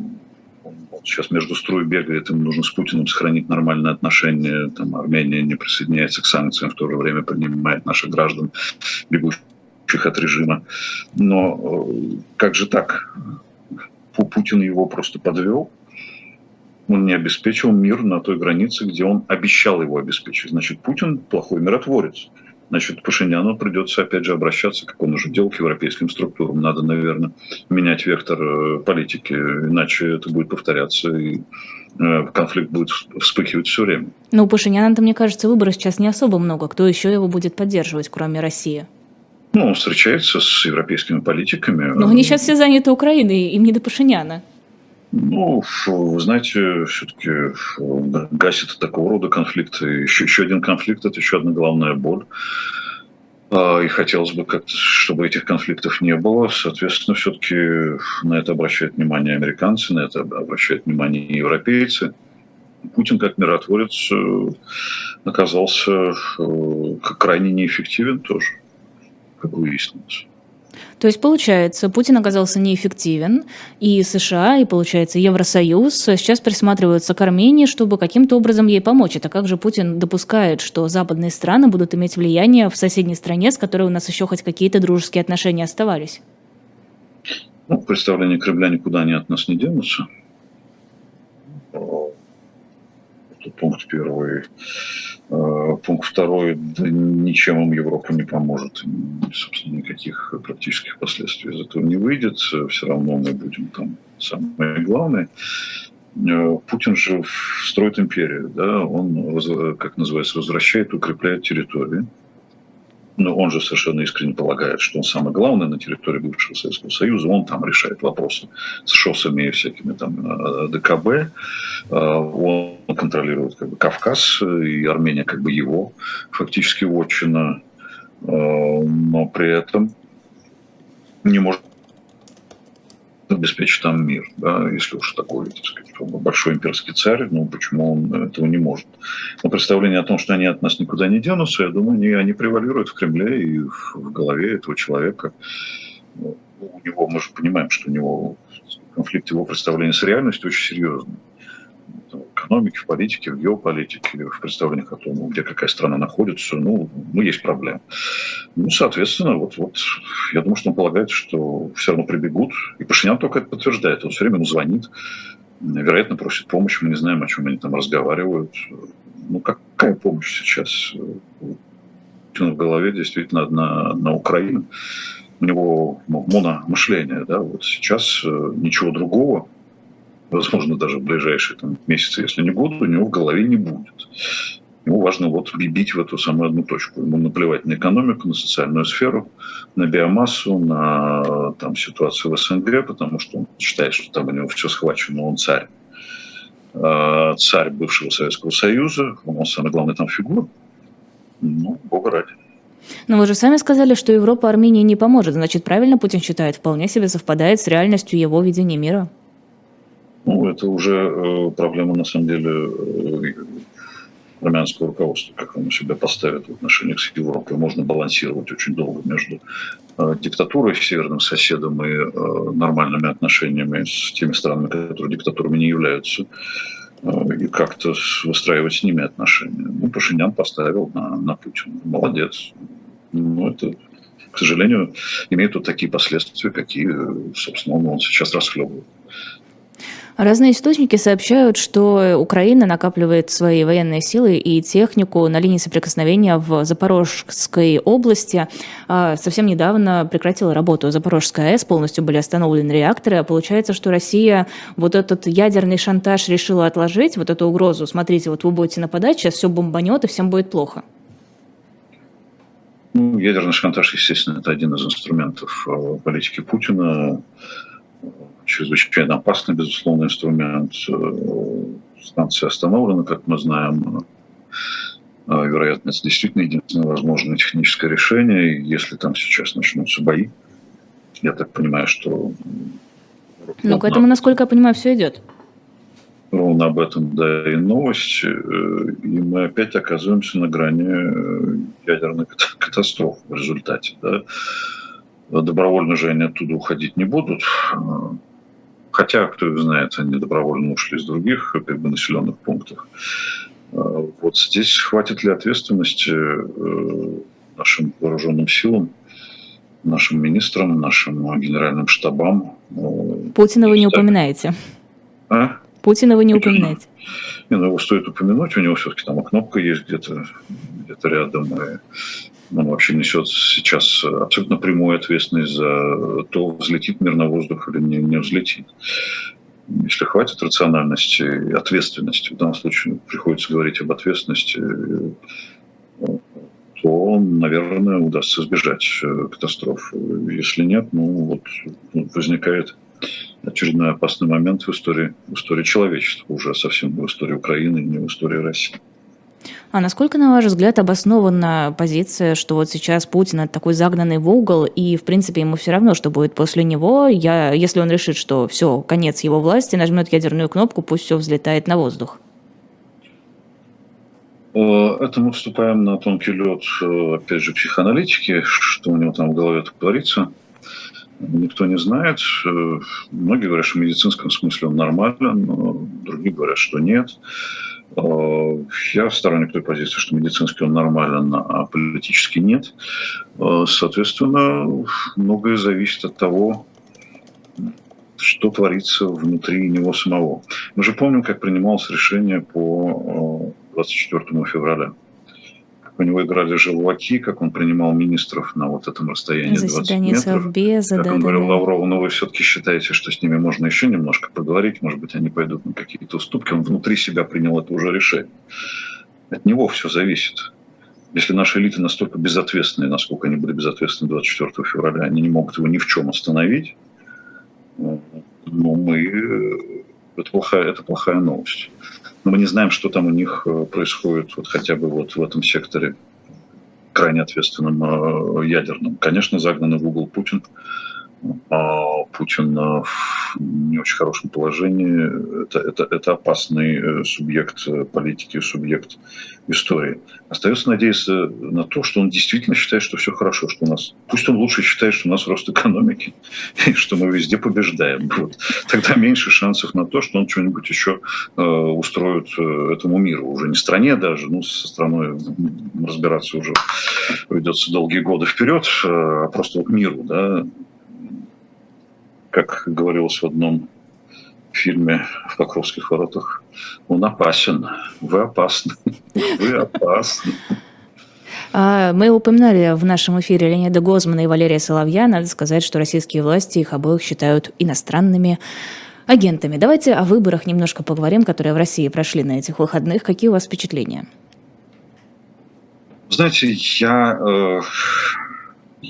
сейчас между струй бегает, ему нужно с Путиным сохранить нормальные отношения. Там Армения не присоединяется к санкциям, в то же время принимает наших граждан, бегущих от режима. Но э, как же так? Путин его просто подвел. Он не обеспечил мир на той границе, где он обещал его обеспечить. Значит, Путин плохой миротворец значит, Пашиняну придется, опять же, обращаться, как он уже делал, к европейским структурам. Надо, наверное, менять вектор э, политики, иначе это будет повторяться, и э, конфликт будет вспыхивать все время. Но у Пашиняна, мне кажется, выбора сейчас не особо много. Кто еще его будет поддерживать, кроме России? Ну, он встречается с европейскими политиками. Но они сейчас все заняты Украиной, им не до Пашиняна. Ну, вы знаете, все-таки гасит такого рода конфликты. Еще, еще один конфликт – это еще одна главная боль. А, и хотелось бы, как чтобы этих конфликтов не было. Соответственно, все-таки на это обращают внимание американцы, на это обращают внимание европейцы. Путин как миротворец э, оказался крайне неэффективен тоже, как выяснилось. То есть, получается, Путин оказался неэффективен, и США, и, получается, Евросоюз сейчас присматриваются к Армении, чтобы каким-то образом ей помочь. Это как же Путин допускает, что западные страны будут иметь влияние в соседней стране, с которой у нас еще хоть какие-то дружеские отношения оставались? Ну, представление Кремля никуда не от нас не денутся. Это пункт первый. Э, пункт второй, да ничем им Европа не поможет. Собственно, никаких практических последствий из этого не выйдет. Все равно мы будем там самые главные. Э, Путин же строит империю, да, он, как называется, возвращает, укрепляет территории но он же совершенно искренне полагает, что он самый главный на территории бывшего Советского Союза, он там решает вопросы с ШОСами и всякими там э, ДКБ, э, он контролирует как бы Кавказ, и Армения как бы его фактически вотчина, э, но при этом не может обеспечить там мир, да, если уж такой, так сказать, большой имперский царь, ну почему он этого не может? Но представление о том, что они от нас никуда не денутся, я думаю, они, они превалируют в Кремле и в, в голове этого человека. Ну, у него, мы же понимаем, что у него конфликт его представления с реальностью очень серьезный в экономике, в политике, в геополитике, в представлениях о том, где какая страна находится, ну, ну есть проблемы. Ну, соответственно, вот, вот я думаю, что он полагает, что все равно прибегут. И Пашинян только это подтверждает. Он все время ему звонит, вероятно, просит помощи. Мы не знаем, о чем они там разговаривают. Ну, какая помощь сейчас? В голове действительно на, на Украину. У него ну, мономышление, да, вот сейчас э, ничего другого возможно, даже в ближайшие там, месяцы, если не годы, у него в голове не будет. Ему важно вот бить в эту самую одну точку. Ему наплевать на экономику, на социальную сферу, на биомассу, на там, ситуацию в СНГ, потому что он считает, что там у него все схвачено, он царь. А, царь бывшего Советского Союза, он самый главный там фигура. Ну, бога ради. Но вы же сами сказали, что Европа Армении не поможет. Значит, правильно Путин считает, вполне себе совпадает с реальностью его видения мира. Ну, это уже э, проблема, на самом деле, э, армянского руководства, как оно себя поставит в отношениях с Европой. Можно балансировать очень долго между э, диктатурой, северным соседом и нормальными отношениями с теми странами, которые диктатурами не являются, и как-то выстраивать с ними отношения. Ну, Пашинян поставил на, на Путина. Молодец. Ну, это, к сожалению, имеет вот такие последствия, какие, собственно, он сейчас расхлебывает. Разные источники сообщают, что Украина накапливает свои военные силы и технику на линии соприкосновения в Запорожской области. А, совсем недавно прекратила работу Запорожская АЭС, полностью были остановлены реакторы. А получается, что Россия вот этот ядерный шантаж решила отложить, вот эту угрозу. Смотрите, вот вы будете нападать, сейчас все бомбанет и всем будет плохо. Ну, ядерный шантаж, естественно, это один из инструментов э, политики Путина чрезвычайно опасный, безусловно, инструмент. Э, станция остановлена, как мы знаем. Э, вероятно, это действительно единственное возможное техническое решение. Если там сейчас начнутся бои, я так понимаю, что... Ну, к этому, насколько я понимаю, все идет. ровно об этом, да, и новость, и мы опять оказываемся на грани ядерной катастрофы в результате. Да. Добровольно же они оттуда уходить не будут. Хотя, кто их знает, они добровольно ушли из других как бы, населенных пунктов. Вот здесь хватит ли ответственности нашим вооруженным силам, нашим министрам, нашим генеральным штабам. Путина вы не упоминаете. А? Путина вы не упоминаете. Не, ну его стоит упомянуть, у него все-таки там кнопка есть где-то где рядом. И он вообще несет сейчас абсолютно прямую ответственность за то, взлетит мир на воздух или не, не взлетит. Если хватит рациональности и ответственности, в данном случае приходится говорить об ответственности, то, наверное, удастся избежать э, катастроф. Если нет, ну вот возникает очередной опасный момент в истории, в истории человечества, уже совсем не в истории Украины, не в истории России. А насколько, на ваш взгляд, обоснована позиция, что вот сейчас Путин это такой загнанный в угол, и, в принципе, ему все равно, что будет после него, я, если он решит, что все, конец его власти, нажмет ядерную кнопку, пусть все взлетает на воздух? Э, это мы вступаем на тонкий лед, э, опять же, психоаналитики, что у него там в голове творится. Никто не знает. Э, многие говорят, что в медицинском смысле он нормален, но другие говорят, что нет. Я сторонник той позиции, что медицински он нормален, а политически нет. Соответственно, многое зависит от того, что творится внутри него самого. Мы же помним, как принималось решение по 24 февраля. У него играли желваки, как он принимал министров на вот этом расстоянии Заседание 20 метров. Совбеза, как да, он да, говорил да. Лаврову, ну вы все-таки считаете, что с ними можно еще немножко поговорить, может быть, они пойдут на какие-то уступки. Он внутри себя принял это уже решение. От него все зависит. Если наши элиты настолько безответственные, насколько они были безответственны 24 февраля, они не могут его ни в чем остановить, ну, мы... Это плохая, это плохая новость но мы не знаем, что там у них э, происходит вот хотя бы вот в этом секторе крайне ответственном э, ядерном. Конечно, загнанный в угол Путин – Путин в не очень хорошем положении. Это, это, это опасный э, субъект э, политики, субъект истории. Остается надеяться на то, что он действительно считает, что все хорошо, что у нас... Пусть он лучше считает, что у нас рост экономики, <laughs> и что мы везде побеждаем. Вот. Тогда меньше шансов на то, что он что-нибудь еще э, устроит этому миру. Уже не стране даже, ну, со страной разбираться уже придется долгие годы вперед, а просто вот миру, да, как говорилось в одном фильме в Покровских воротах, он опасен, вы опасны, <laughs> вы опасны. А, мы упоминали в нашем эфире Леонида Гозмана и Валерия Соловья. Надо сказать, что российские власти их обоих считают иностранными агентами. Давайте о выборах немножко поговорим, которые в России прошли на этих выходных. Какие у вас впечатления? Знаете, я э,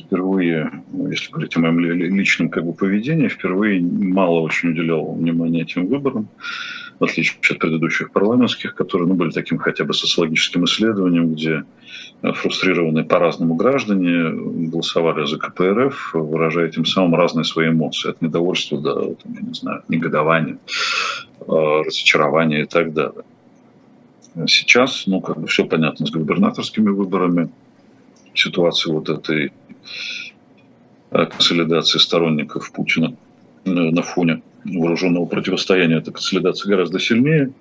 впервые, ну, если говорить о моем личном как бы, поведении, впервые мало очень уделял внимания этим выборам, в отличие от предыдущих парламентских, которые ну, были таким хотя бы социологическим исследованием, где э, фрустрированные по-разному граждане голосовали за КПРФ, выражая тем самым разные свои эмоции, от недовольства до, там, я не знаю, негодования, э, разочарования и так далее. Сейчас, ну, как бы все понятно с губернаторскими выборами, ситуация вот этой Э, консолидации сторонников Путина э, на фоне вооруженного противостояния. Эта консолидация гораздо сильнее.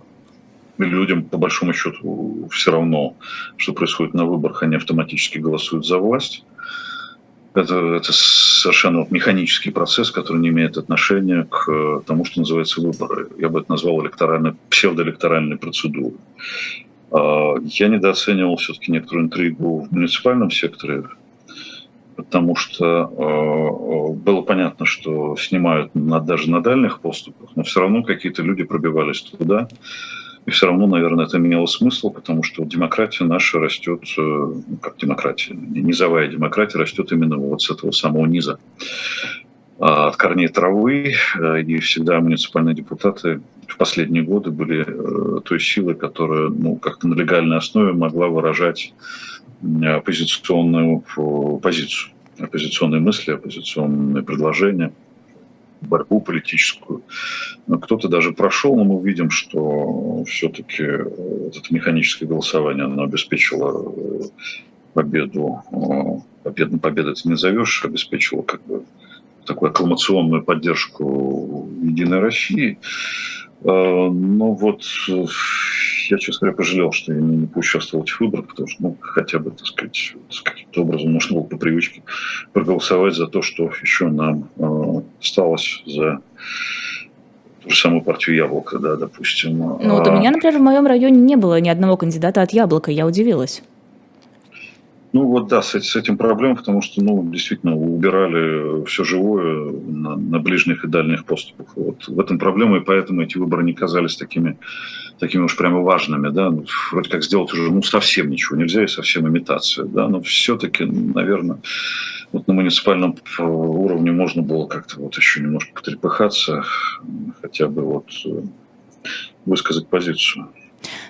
И людям, по большому счету, все равно, что происходит на выборах, они автоматически голосуют за власть. Это, это совершенно вот механический процесс, который не имеет отношения к э, тому, что называется выборы. Я бы это назвал электоральной, псевдоэлекторальной процедурой. А, я недооценивал все-таки некоторую интригу в муниципальном секторе потому что э, было понятно, что снимают даже на дальних поступах, но все равно какие-то люди пробивались туда. И все равно, наверное, это меняло смысл, потому что демократия наша растет, э, ну, как демократия, низовая демократия растет именно вот с этого самого низа а, от корней травы, э, и всегда муниципальные депутаты в последние годы были э, той силой, которая ну, как-то на легальной основе могла выражать оппозиционную позицию, оппозиционные мысли, оппозиционные предложения. борьбу политическую. Кто-то даже прошел, но мы видим, что все-таки это механическое голосование оно обеспечило победу. Победу, победу это не зовешь, обеспечило как бы такую аккламационную поддержку Единой России. Ну вот я, честно говоря, пожалел, что я не, поучаствовал в этих выборах, потому что, ну, хотя бы, так сказать, каким-то образом можно было по привычке проголосовать за то, что еще нам э, осталось за ту же самую партию «Яблоко», да, допустим. Ну, вот у а меня, например, в моем районе не было ни одного кандидата от «Яблока», я удивилась. Ну вот да, с, с этим проблем, потому что, ну, действительно, убирали все живое на, на ближних и дальних поступах. Вот в этом проблема, и поэтому эти выборы не казались такими, такими уж прямо важными, да. Ну, вроде как сделать уже, ну, совсем ничего нельзя, и совсем имитация, да. Но все-таки, наверное, вот на муниципальном уровне можно было как-то вот еще немножко потрепыхаться, хотя бы вот э, высказать позицию.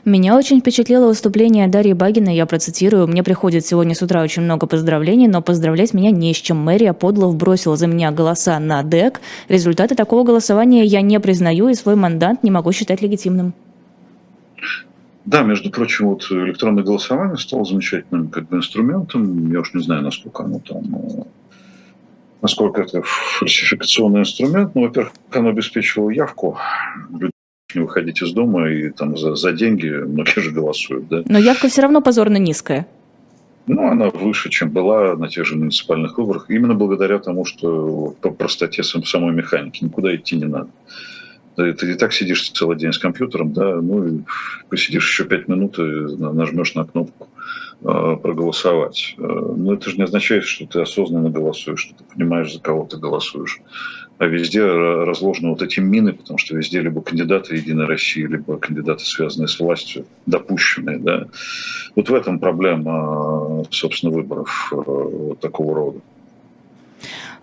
Меня очень впечатлило выступление Дарьи Багиной, я процитирую. «Мне приходит сегодня с утра очень много поздравлений, но поздравлять меня не с чем. Мэрия Подлов бросила за меня голоса на ДЭК. Результаты такого голосования я не признаю и свой мандат не могу считать легитимным». Да, между прочим, вот электронное голосование стало замечательным как бы инструментом. Я уж не знаю, насколько оно там э, насколько это фальсификационный инструмент. Ну, во-первых, оно обеспечивало явку не выходить из дома, и там за, за деньги многие же голосуют. Да? Но явка все равно позорно низкая. Ну, она выше, чем была на тех же муниципальных выборах, именно благодаря тому, что по простоте самой механики никуда идти не надо. Ты, и так сидишь целый день с компьютером, да, ну и посидишь еще пять минут и нажмешь на кнопку э, проголосовать. Э, но это же не означает, что ты осознанно голосуешь, что ты понимаешь, за кого ты голосуешь а везде разложены вот эти мины, потому что везде либо кандидаты Единой России, либо кандидаты, связанные с властью, допущенные. Да? Вот в этом проблема, собственно, выборов э, такого рода.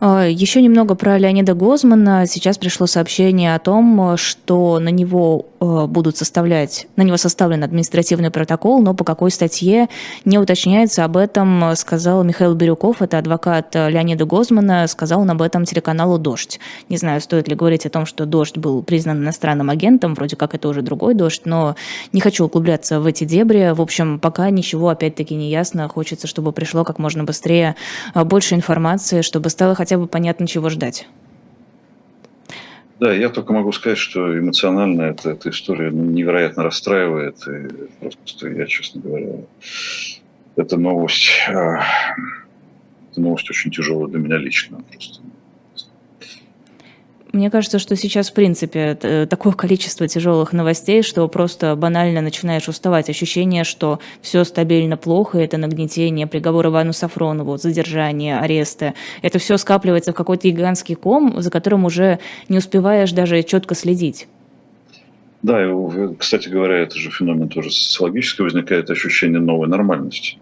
А, Еще немного про Леонида Гозмана. Сейчас пришло сообщение о том, что на него э, будут составлять, на него составлен административный протокол, но по какой статье не уточняется. Об этом сказал Михаил Бирюков, это адвокат Леонида Гозмана, сказал он об этом телеканалу «Дождь». Не знаю, стоит ли говорить о том, что «Дождь» был признан иностранным агентом, вроде как это уже другой «Дождь», но не хочу углубляться в эти дебри. В общем, пока ничего опять-таки не ясно. Хочется, чтобы пришло как можно быстрее э, больше информации, чтобы стало хотя хотя бы понятно, чего ждать. Да, я только могу сказать, что эмоционально эта, эта история невероятно расстраивает. И просто я, честно говоря, эта новость, а, эта новость очень тяжелая для меня лично. Просто мне кажется, что сейчас, в принципе, э, такое количество тяжелых новостей, что просто банально начинаешь уставать. Ощущение, что все стабильно плохо, это нагнетение, приговор Ивану Сафронову, задержание, аресты. Это все скапливается в какой-то гигантский ком, за которым уже не успеваешь даже четко следить. Да, кстати говоря, это же феномен тоже социологический, возникает ощущение новой нормальности.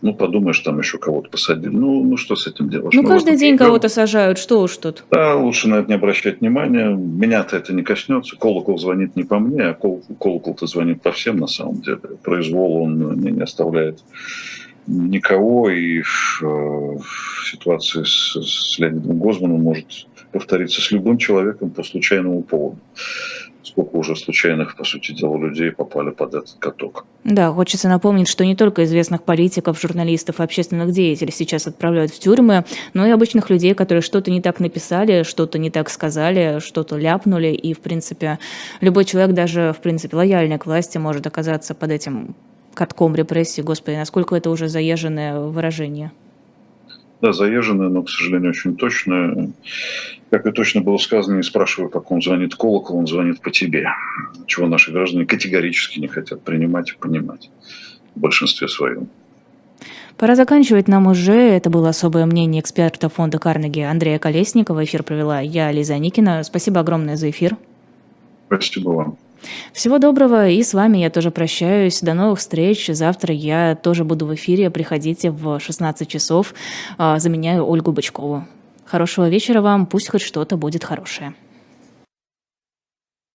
Ну, подумаешь, там еще кого-то посадили. Ну, ну что с этим делать? Ну, каждый день кого-то сажают, что уж тут. Да, лучше на это не обращать внимания. Меня-то это не коснется. Колокол звонит не по мне, а колокол-то звонит по всем на самом деле. Произвол он не, не оставляет никого, и в, э, в ситуации с, с Леонидом Гозманом может повториться с любым человеком по случайному поводу сколько уже случайных, по сути дела, людей попали под этот каток. Да, хочется напомнить, что не только известных политиков, журналистов общественных деятелей сейчас отправляют в тюрьмы, но и обычных людей, которые что-то не так написали, что-то не так сказали, что-то ляпнули, и, в принципе, любой человек, даже, в принципе, лояльный к власти, может оказаться под этим катком репрессий. Господи, насколько это уже заезженное выражение. Да, заезженное, но, к сожалению, очень точное. Как и точно было сказано, не спрашивая, как он звонит колокол, он звонит по тебе. Чего наши граждане категорически не хотят принимать и понимать в большинстве своем. Пора заканчивать нам уже. Это было особое мнение эксперта фонда Карнеги Андрея Колесникова. Эфир провела я, Лиза Никина. Спасибо огромное за эфир. Спасибо вам. Всего доброго, и с вами я тоже прощаюсь. До новых встреч. Завтра я тоже буду в эфире. Приходите в 16 часов. А, заменяю Ольгу Бычкову. Хорошего вечера вам, пусть хоть что-то будет хорошее.